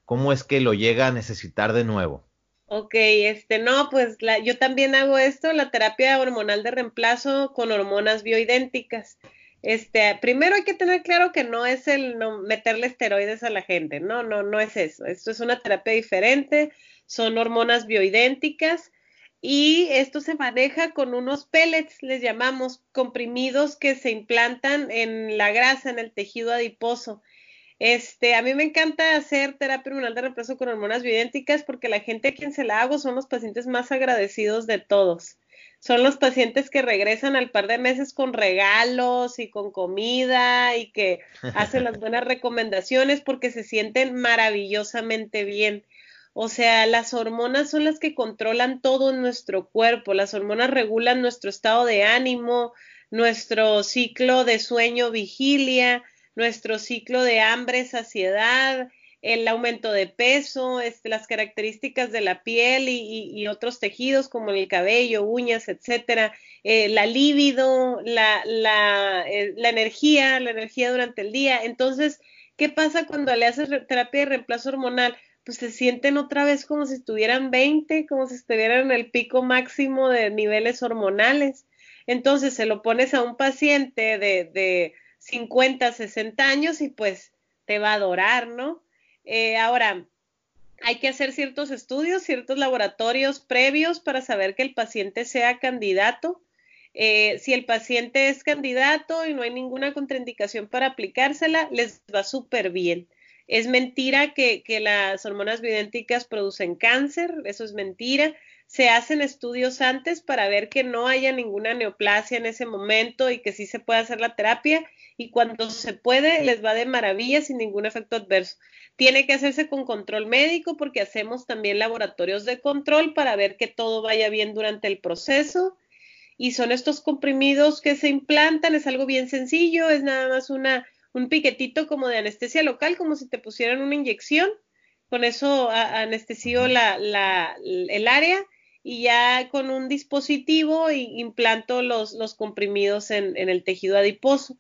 cómo es que lo llega a necesitar de nuevo? Ok, este, no, pues la, yo también hago esto, la terapia hormonal de reemplazo con hormonas bioidénticas. Este, primero hay que tener claro que no es el no, meterle esteroides a la gente, no, no, no es eso. Esto es una terapia diferente, son hormonas bioidénticas y esto se maneja con unos pellets, les llamamos comprimidos que se implantan en la grasa, en el tejido adiposo. Este, a mí me encanta hacer terapia hormonal de reemplazo con hormonas bioidénticas porque la gente a quien se la hago son los pacientes más agradecidos de todos. Son los pacientes que regresan al par de meses con regalos y con comida y que hacen las buenas recomendaciones porque se sienten maravillosamente bien. O sea, las hormonas son las que controlan todo nuestro cuerpo. Las hormonas regulan nuestro estado de ánimo, nuestro ciclo de sueño, vigilia, nuestro ciclo de hambre, saciedad, el aumento de peso, este, las características de la piel y, otros tejidos como el cabello, uñas, etcétera, eh, la libido, la, la, eh, la, energía, la energía durante el día. Entonces, ¿qué pasa cuando le haces terapia de reemplazo hormonal? Pues se sienten otra vez como si estuvieran 20, como si estuvieran en el pico máximo de niveles hormonales. Entonces, se lo pones a un paciente de, de 50, 60 años y pues te va a adorar, ¿no? Eh, ahora, hay que hacer ciertos estudios, ciertos laboratorios previos para saber que el paciente sea candidato. Eh, si el paciente es candidato y no hay ninguna contraindicación para aplicársela, les va súper bien. Es mentira que, que las hormonas bioidénticas producen cáncer, eso es mentira se hacen estudios antes para ver que no haya ninguna neoplasia en ese momento y que sí se puede hacer la terapia y cuando se puede les va de maravilla sin ningún efecto adverso. Tiene que hacerse con control médico porque hacemos también laboratorios de control para ver que todo vaya bien durante el proceso y son estos comprimidos que se implantan, es algo bien sencillo, es nada más una, un piquetito como de anestesia local, como si te pusieran una inyección. Con eso anestesio la, la, el área y ya con un dispositivo implanto los, los comprimidos en, en, el tejido adiposo.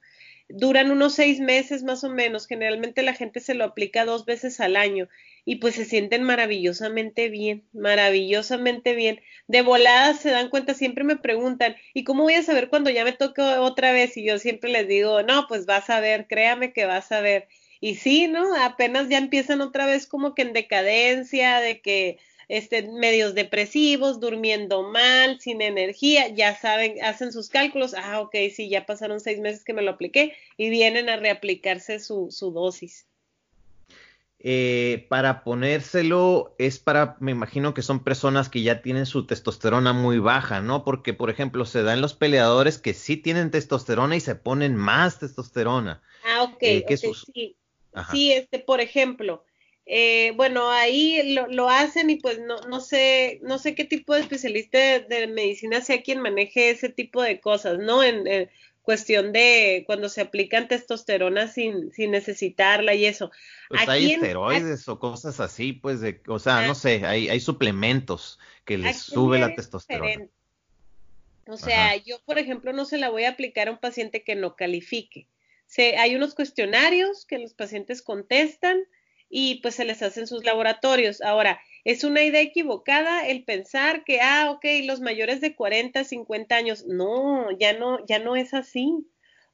Duran unos seis meses más o menos. Generalmente la gente se lo aplica dos veces al año y pues se sienten maravillosamente bien, maravillosamente bien. De volada se dan cuenta, siempre me preguntan, ¿y cómo voy a saber cuando ya me toque otra vez? Y yo siempre les digo, no, pues vas a ver, créame que vas a ver. Y sí, ¿no? Apenas ya empiezan otra vez como que en decadencia, de que este, medios depresivos, durmiendo mal, sin energía, ya saben, hacen sus cálculos, ah, ok, sí, ya pasaron seis meses que me lo apliqué y vienen a reaplicarse su, su dosis. Eh, para ponérselo es para, me imagino que son personas que ya tienen su testosterona muy baja, ¿no? Porque, por ejemplo, se dan los peleadores que sí tienen testosterona y se ponen más testosterona. Ah, ok, eh, sí. Sí, este, por ejemplo, eh, bueno, ahí lo, lo, hacen y pues no, no sé, no sé qué tipo de especialista de, medicina sea quien maneje ese tipo de cosas, ¿no? En, cuestión de cuando se aplican testosterona sin, sin necesitarla y eso. Pues hay esteroides o cosas así, pues, de, o sea, no sé, hay, hay suplementos que les sube la testosterona. O sea, yo, por ejemplo, no se la voy a aplicar a un paciente que no califique. Se, hay unos cuestionarios que los pacientes contestan, y pues se les hacen sus laboratorios. Ahora, es una idea equivocada el pensar que, ah, ok, los mayores de 40, 50 años. No, ya no, ya no es así.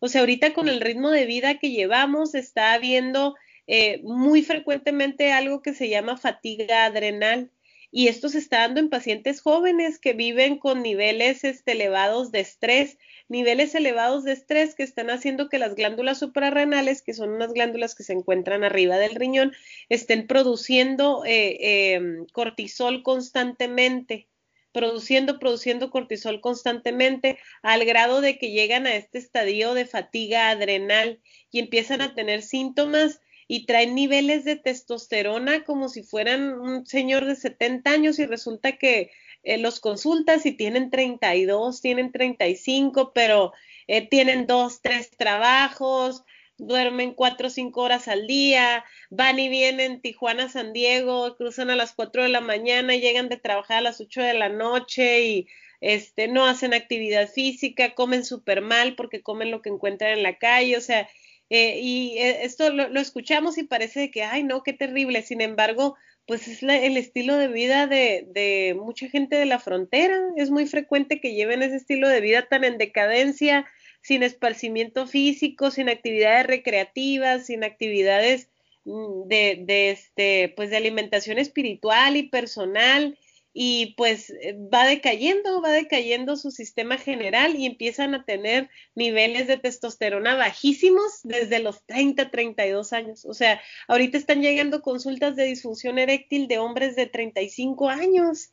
O sea, ahorita con el ritmo de vida que llevamos está habiendo eh, muy frecuentemente algo que se llama fatiga adrenal. Y esto se está dando en pacientes jóvenes que viven con niveles este, elevados de estrés niveles elevados de estrés que están haciendo que las glándulas suprarrenales, que son unas glándulas que se encuentran arriba del riñón, estén produciendo eh, em, cortisol constantemente produciendo, produciendo cortisol constantemente al grado de que llegan a este estadio de fatiga adrenal y empiezan a tener síntomas y traen niveles de testosterona como si fueran un señor de 70 años y resulta que eh, los consultas y tienen 32, tienen 35, pero eh, tienen dos, tres trabajos, duermen cuatro o cinco horas al día, van y vienen Tijuana, San Diego, cruzan a las cuatro de la mañana llegan de trabajar a las ocho de la noche y este, no hacen actividad física, comen súper mal porque comen lo que encuentran en la calle, o sea, eh, y esto lo, escuchamos y parece que, ay, no, qué terrible. Sin embargo, pues es el estilo de vida de, de, mucha gente de la frontera. Es muy frecuente que lleven ese estilo de vida tan en decadencia, sin esparcimiento físico, sin actividades recreativas, sin actividades mm, de, de, este, pues de alimentación espiritual y personal. Y pues eh, va decayendo, va decayendo su sistema general y empiezan a tener niveles de testosterona bajísimos desde los 30, 32 años. O sea, ahorita están llegando consultas de disfunción eréctil de hombres de 35 años,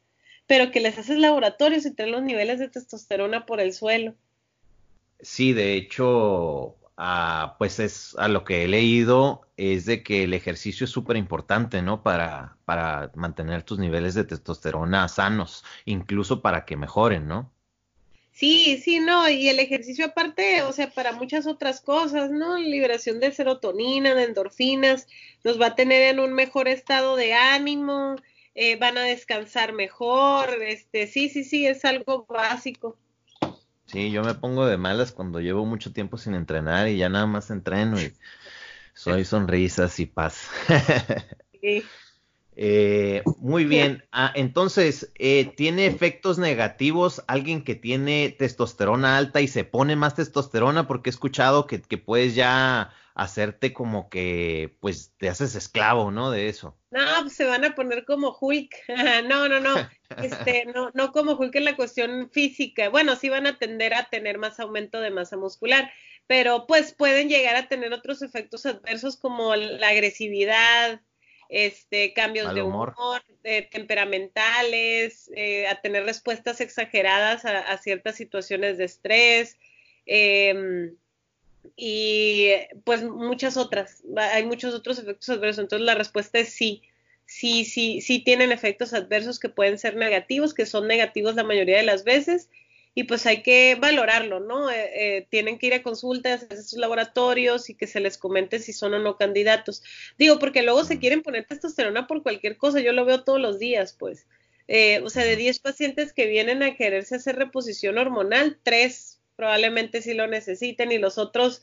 pero que les haces laboratorios y traen los niveles de testosterona por el suelo. Sí, de hecho, pues es a lo que he leído es de que el ejercicio es súper importante, ¿no? Para, para mantener tus niveles de testosterona sanos, incluso para que mejoren, ¿no? Sí, sí, no, y el ejercicio aparte, o sea, para muchas otras cosas, ¿no? Liberación de serotonina, de endorfinas, los va a tener en un mejor estado de ánimo, eh, van a descansar mejor, este, sí, sí, sí, es algo básico. Sí, yo me pongo de malas cuando llevo mucho tiempo sin entrenar y ya nada más entreno y soy sonrisas y paz. sí. Eh, muy bien, ah, entonces, eh, ¿tiene efectos negativos alguien que tiene testosterona alta y se pone más testosterona? Porque he escuchado que, que puedes ya hacerte como que, pues, te haces esclavo, ¿no? De eso. No, pues se van a poner como Hulk. no, no, no. Este, no, no como Hulk en la cuestión física. Bueno, sí van a tender a tener más aumento de masa muscular, pero pues pueden llegar a tener otros efectos adversos como la agresividad, este, cambios de humor, temperamentales, eh, a tener respuestas exageradas a, ciertas situaciones de estrés. Em, y pues muchas otras, hay muchos otros efectos adversos, entonces la respuesta es sí, sí, sí, sí tienen efectos adversos que pueden ser negativos, que son negativos la mayoría de las veces, y pues hay que valorarlo, ¿no? Eh, eh, tienen que ir a consultas, a sus laboratorios y que se les comente si son o no candidatos. Digo, porque luego se quieren poner testosterona por cualquier cosa, yo lo veo todos los días, pues. Eh, o sea, de 10 pacientes que vienen a quererse hacer reposición hormonal, 3 probablemente sí lo necesiten y los otros,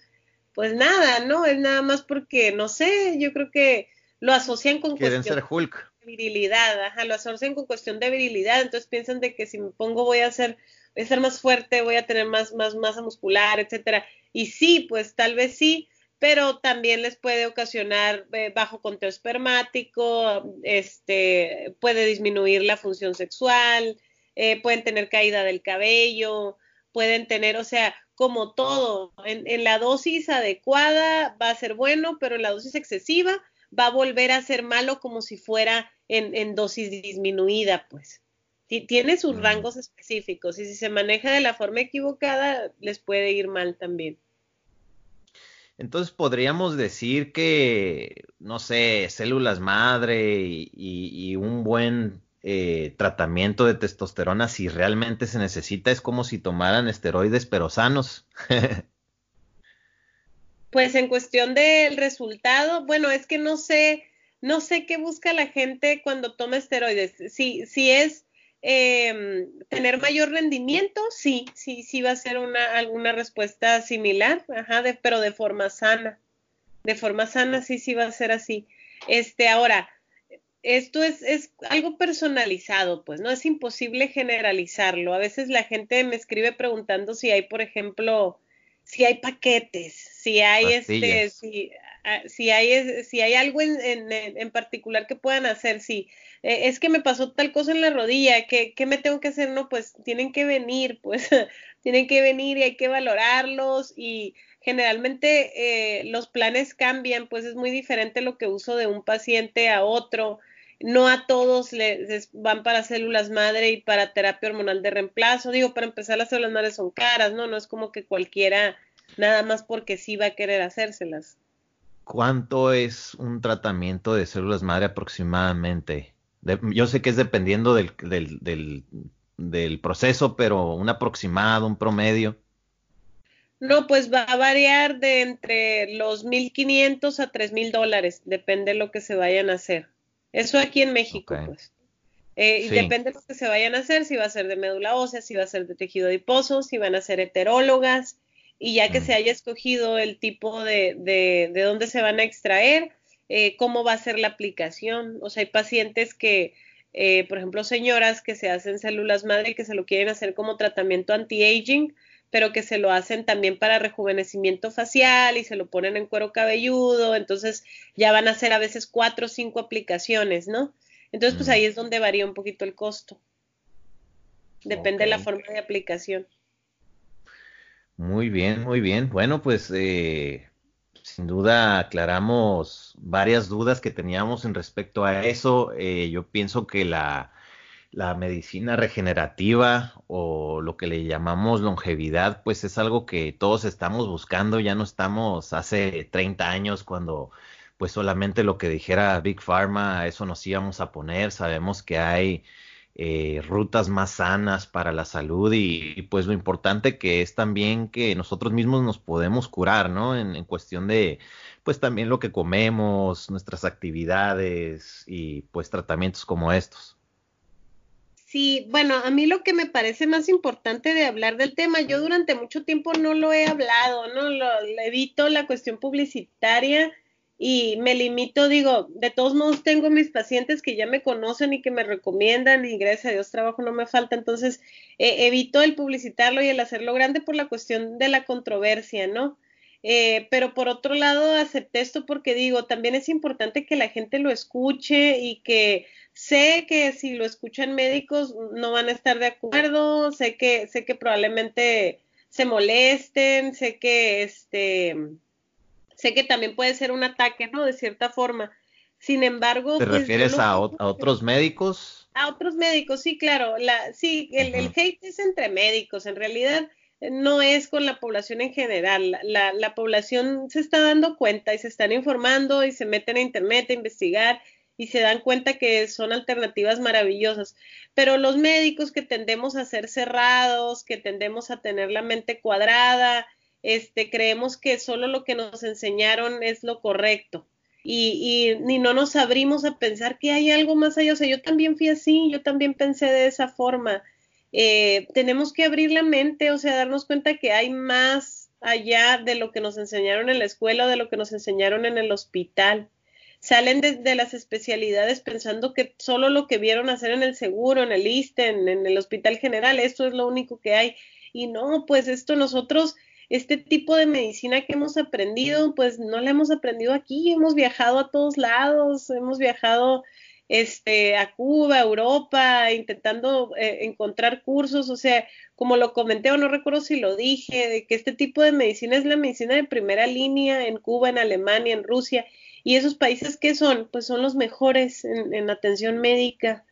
pues nada, ¿no? Es nada más porque, no sé, yo creo que lo asocian con Quieren ser Hulk. de virilidad, ajá, lo asocian con cuestión de virilidad, entonces piensan de que si me pongo voy a ser, voy a ser más fuerte, voy a tener más, más masa muscular, etcétera. Y sí, pues tal vez sí, pero también les puede ocasionar eh, bajo conteo espermático, este, puede disminuir la función sexual, eh, pueden tener caída del cabello, pueden tener, o sea, como todo, en, la dosis adecuada va a ser bueno, pero en la dosis excesiva va a volver a ser malo como si fuera en, dosis disminuida, pues. Tiene sus mm. rangos específicos y si se maneja de la forma equivocada, les puede ir mal también. Entonces podríamos decir que, no sé, células madre y un buen eh, tratamiento de testosterona si realmente se necesita es como si tomaran esteroides pero sanos. pues en cuestión del resultado, bueno, es que no sé, no sé qué busca la gente cuando toma esteroides. Si, si es em, tener mayor rendimiento, sí, sí, sí va a ser una, alguna respuesta similar, ajá, pero de forma sana. De forma sana, sí, sí va a ser así. Este, ahora, esto es, es, algo personalizado, pues, ¿no? Es imposible generalizarlo. A veces la gente me escribe preguntando si hay, por ejemplo, si hay paquetes, si hay este, si, ah, si, hay, si hay algo en, en, en, particular que puedan hacer, si eh, es que me pasó tal cosa en la rodilla, ¿qué, ¿qué me tengo que hacer? No, pues tienen que venir, pues tienen que venir y hay que valorarlos y generalmente eh, los planes cambian, pues es muy diferente lo que uso de un paciente a otro no a todos les, van para células madre y para terapia hormonal de reemplazo. Digo, para empezar, las células madre son caras, ¿no? No es como que cualquiera, nada más porque sí va a querer hacérselas. ¿Cuánto es un tratamiento de células madre aproximadamente? yo sé que es dependiendo del, del, del, del proceso, pero un aproximado, un promedio. No, pues va a variar de entre los 1.500 a 3.000 dólares, depende de lo que se vayan a hacer. Eso aquí en México, pues. Eh, y depende de lo que se vayan a hacer, si va a ser de médula ósea, si va a ser de tejido adiposo, si van a ser heterólogas, y ya que mm. se haya escogido el tipo de, de, de dónde se van a extraer, eh, cómo va a ser la aplicación. O sea, hay pacientes que, eh, por ejemplo, señoras que se hacen células madre que se lo quieren hacer como tratamiento anti-aging, pero que se lo hacen también para rejuvenecimiento facial y se lo ponen en cuero cabelludo, entonces ya van a ser a veces cuatro o cinco aplicaciones, ¿no? Entonces, pues ahí es donde varía un poquito el costo. Depende de la forma de aplicación. Muy bien, muy bien. Bueno, pues eh, sin duda aclaramos varias dudas que teníamos en respecto a eso. Eh, yo pienso que la, la medicina regenerativa o lo que le llamamos longevidad, pues es algo que todos estamos buscando, ya no estamos hace 30 años cuando pues solamente lo que dijera Big Pharma, eso nos íbamos a poner, sabemos que hay eh, rutas más sanas para la salud y, pues lo importante que es también que nosotros mismos nos podemos curar, ¿no? En, cuestión de pues también lo que comemos, nuestras actividades y pues tratamientos como estos. Sí, bueno, a mí lo que me parece más importante de hablar del tema, yo durante mucho tiempo no lo he hablado, ¿no? Lo, evito la cuestión publicitaria y me limito, digo, de todos modos tengo mis pacientes que ya me conocen y que me recomiendan y gracias a Dios trabajo no me falta, entonces eh, evito el publicitarlo y el hacerlo grande por la cuestión de la controversia, ¿no? Eh, pero por otro lado acepté esto porque digo, también es importante que la gente lo escuche y que sé que si lo escuchan médicos no van a estar de acuerdo, sé que, sé que probablemente se molesten, sé que este, sé que también puede ser un ataque, ¿no? De cierta forma. Sin embargo, ¿te pues, refieres a, otros médicos? A otros médicos, sí, claro. La, sí, el, el hate es entre médicos. En realidad, no es con la población en general. La, la, población se está dando cuenta y se están informando y se meten a internet a investigar y se dan cuenta que son alternativas maravillosas. Pero los médicos que tendemos a ser cerrados, que tendemos a tener la mente cuadrada, este, creemos que solo lo que nos enseñaron es lo correcto. Y, y, no nos abrimos a pensar que hay algo más allá. O sea, yo también fui así, yo también pensé de esa forma eh, tenemos que abrir la mente, o sea, darnos cuenta que hay más allá de lo que nos enseñaron en la escuela o de lo que nos enseñaron en el hospital. Salen de, las especialidades pensando que solo lo que vieron hacer en el seguro, en el ISTE, en, en el hospital general, esto es lo único que hay. Y no, pues esto nosotros, este tipo de medicina que hemos aprendido, pues no la hemos aprendido aquí, hemos viajado a todos lados, hemos viajado este, a Cuba, a Europa, intentando eh, encontrar cursos, o sea, como lo comenté o no recuerdo si lo dije, de que este tipo de medicina es la medicina de primera línea en Cuba, en Alemania, en Rusia, y esos países que son, pues son los mejores en, atención médica.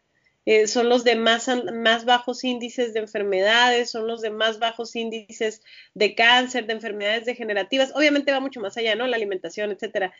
Eh, son los de más, más bajos índices de enfermedades, son los de más bajos índices de cáncer, de enfermedades degenerativas. Obviamente va mucho más allá, ¿no? La alimentación, etcétera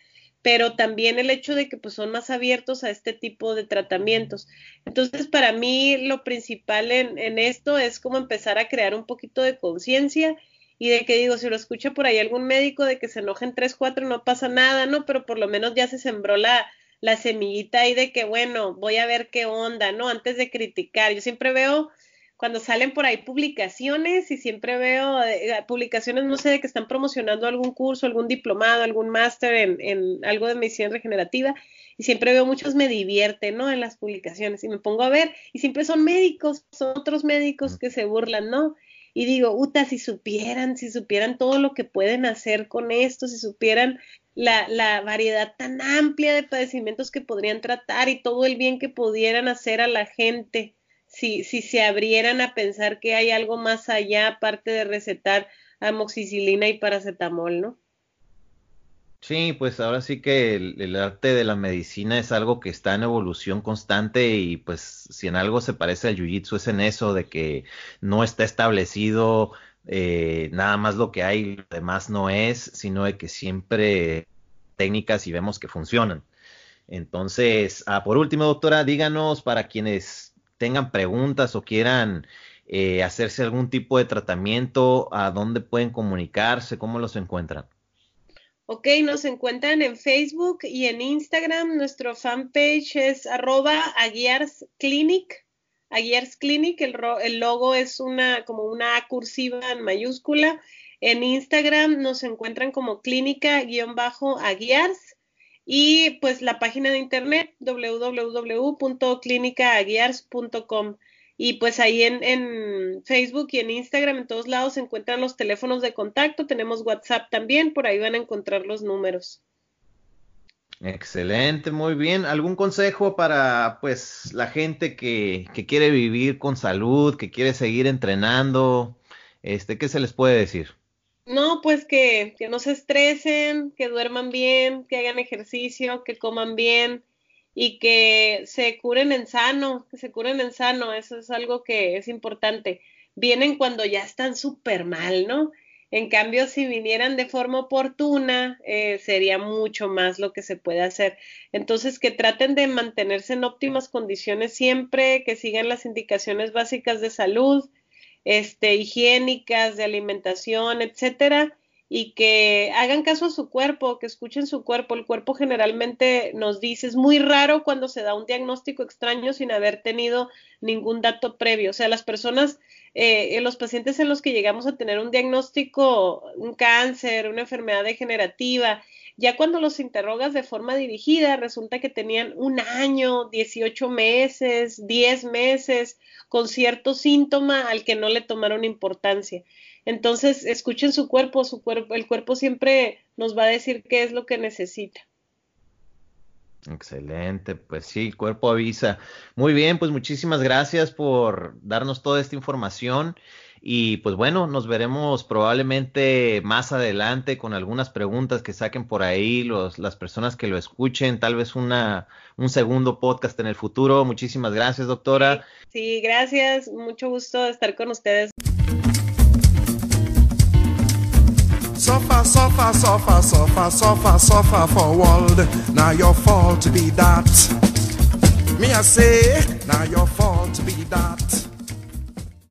pero también el hecho de que pues son más abiertos a este tipo de tratamientos. Entonces, para mí lo principal en, esto es como empezar a crear un poquito de conciencia y de que digo, si lo escucha por ahí algún médico de que se enojen tres, cuatro, no pasa nada, ¿no? Pero por lo menos ya se sembró la, la semillita ahí de que, bueno, voy a ver qué onda, ¿no? Antes de criticar. Yo siempre veo cuando salen por ahí publicaciones y siempre veo eh, publicaciones, no sé, de que están promocionando algún curso, algún diplomado, algún máster en, en, algo de medicina regenerativa y siempre veo muchos me divierten, ¿no? En las publicaciones y me pongo a ver y siempre son médicos, son otros médicos que se burlan, ¿no? Y digo, uta, si supieran, si supieran todo lo que pueden hacer con esto, si supieran la, la variedad tan amplia de padecimientos que podrían tratar y todo el bien que pudieran hacer a la gente si, si se abrieran a pensar que hay algo más allá aparte de recetar amoxicilina y paracetamol, ¿no? Sí, pues ahora sí que el, arte de la medicina es algo que está en evolución constante y pues si en algo se parece al jiu-jitsu es en eso de que no está establecido eh, nada más lo que hay, lo demás no es, sino de que siempre técnicas y vemos que funcionan. Entonces, ah, por último, doctora, díganos para quienes tengan preguntas o quieran eh, hacerse algún tipo de tratamiento, ¿a dónde pueden comunicarse? ¿Cómo los encuentran? Ok, nos encuentran en Facebook y en Instagram. Nuestro fanpage es arroba Aguiars Clinic. Aguiars Clinic, el, logo es una como una cursiva en mayúscula. En Instagram nos encuentran como clínica-aguiars y pues la página de internet www.clinicaaguiars.com y pues ahí en, en, Facebook y en Instagram, en todos lados se encuentran los teléfonos de contacto, tenemos WhatsApp también, por ahí van a encontrar los números. Excelente, muy bien. ¿Algún consejo para pues la gente que, que quiere vivir con salud, que quiere seguir entrenando? Este, ¿qué se les puede decir? No, pues que, que no se estresen, que duerman bien, que hagan ejercicio, que coman bien y que se curen en sano, que se curen en sano, eso es algo que es importante. Vienen cuando ya están súper mal, ¿no? En cambio, si vinieran de forma oportuna, eh, sería mucho más lo que se puede hacer. Entonces, que traten de mantenerse en óptimas condiciones siempre, que sigan las indicaciones básicas de salud, este, higiénicas, de alimentación, etcétera, y que hagan caso a su cuerpo, que escuchen su cuerpo. El cuerpo generalmente nos dice, es muy raro cuando se da un diagnóstico extraño sin haber tenido ningún dato previo. O sea, las personas, eh, los pacientes en los que llegamos a tener un diagnóstico, un cáncer, una enfermedad degenerativa, ya cuando los interrogas de forma dirigida, resulta que tenían un año, 18 meses, 10 meses con cierto síntoma al que no le tomaron importancia. Entonces, escuchen su cuerpo, su cuerpo, el cuerpo siempre nos va a decir qué es lo que necesita. Excelente, pues sí, el cuerpo avisa. Muy bien, pues muchísimas gracias por darnos toda esta información y pues bueno, nos veremos probablemente más adelante con algunas preguntas que saquen por ahí los, las personas que lo escuchen, tal vez una, un segundo podcast en el futuro. Muchísimas gracias, doctora. sí gracias, mucho gusto estar con ustedes. Suffer, suffer, suffer, suffer, suffer, suffer for world. Now your fault to be that. Me I say, now your fault to be that.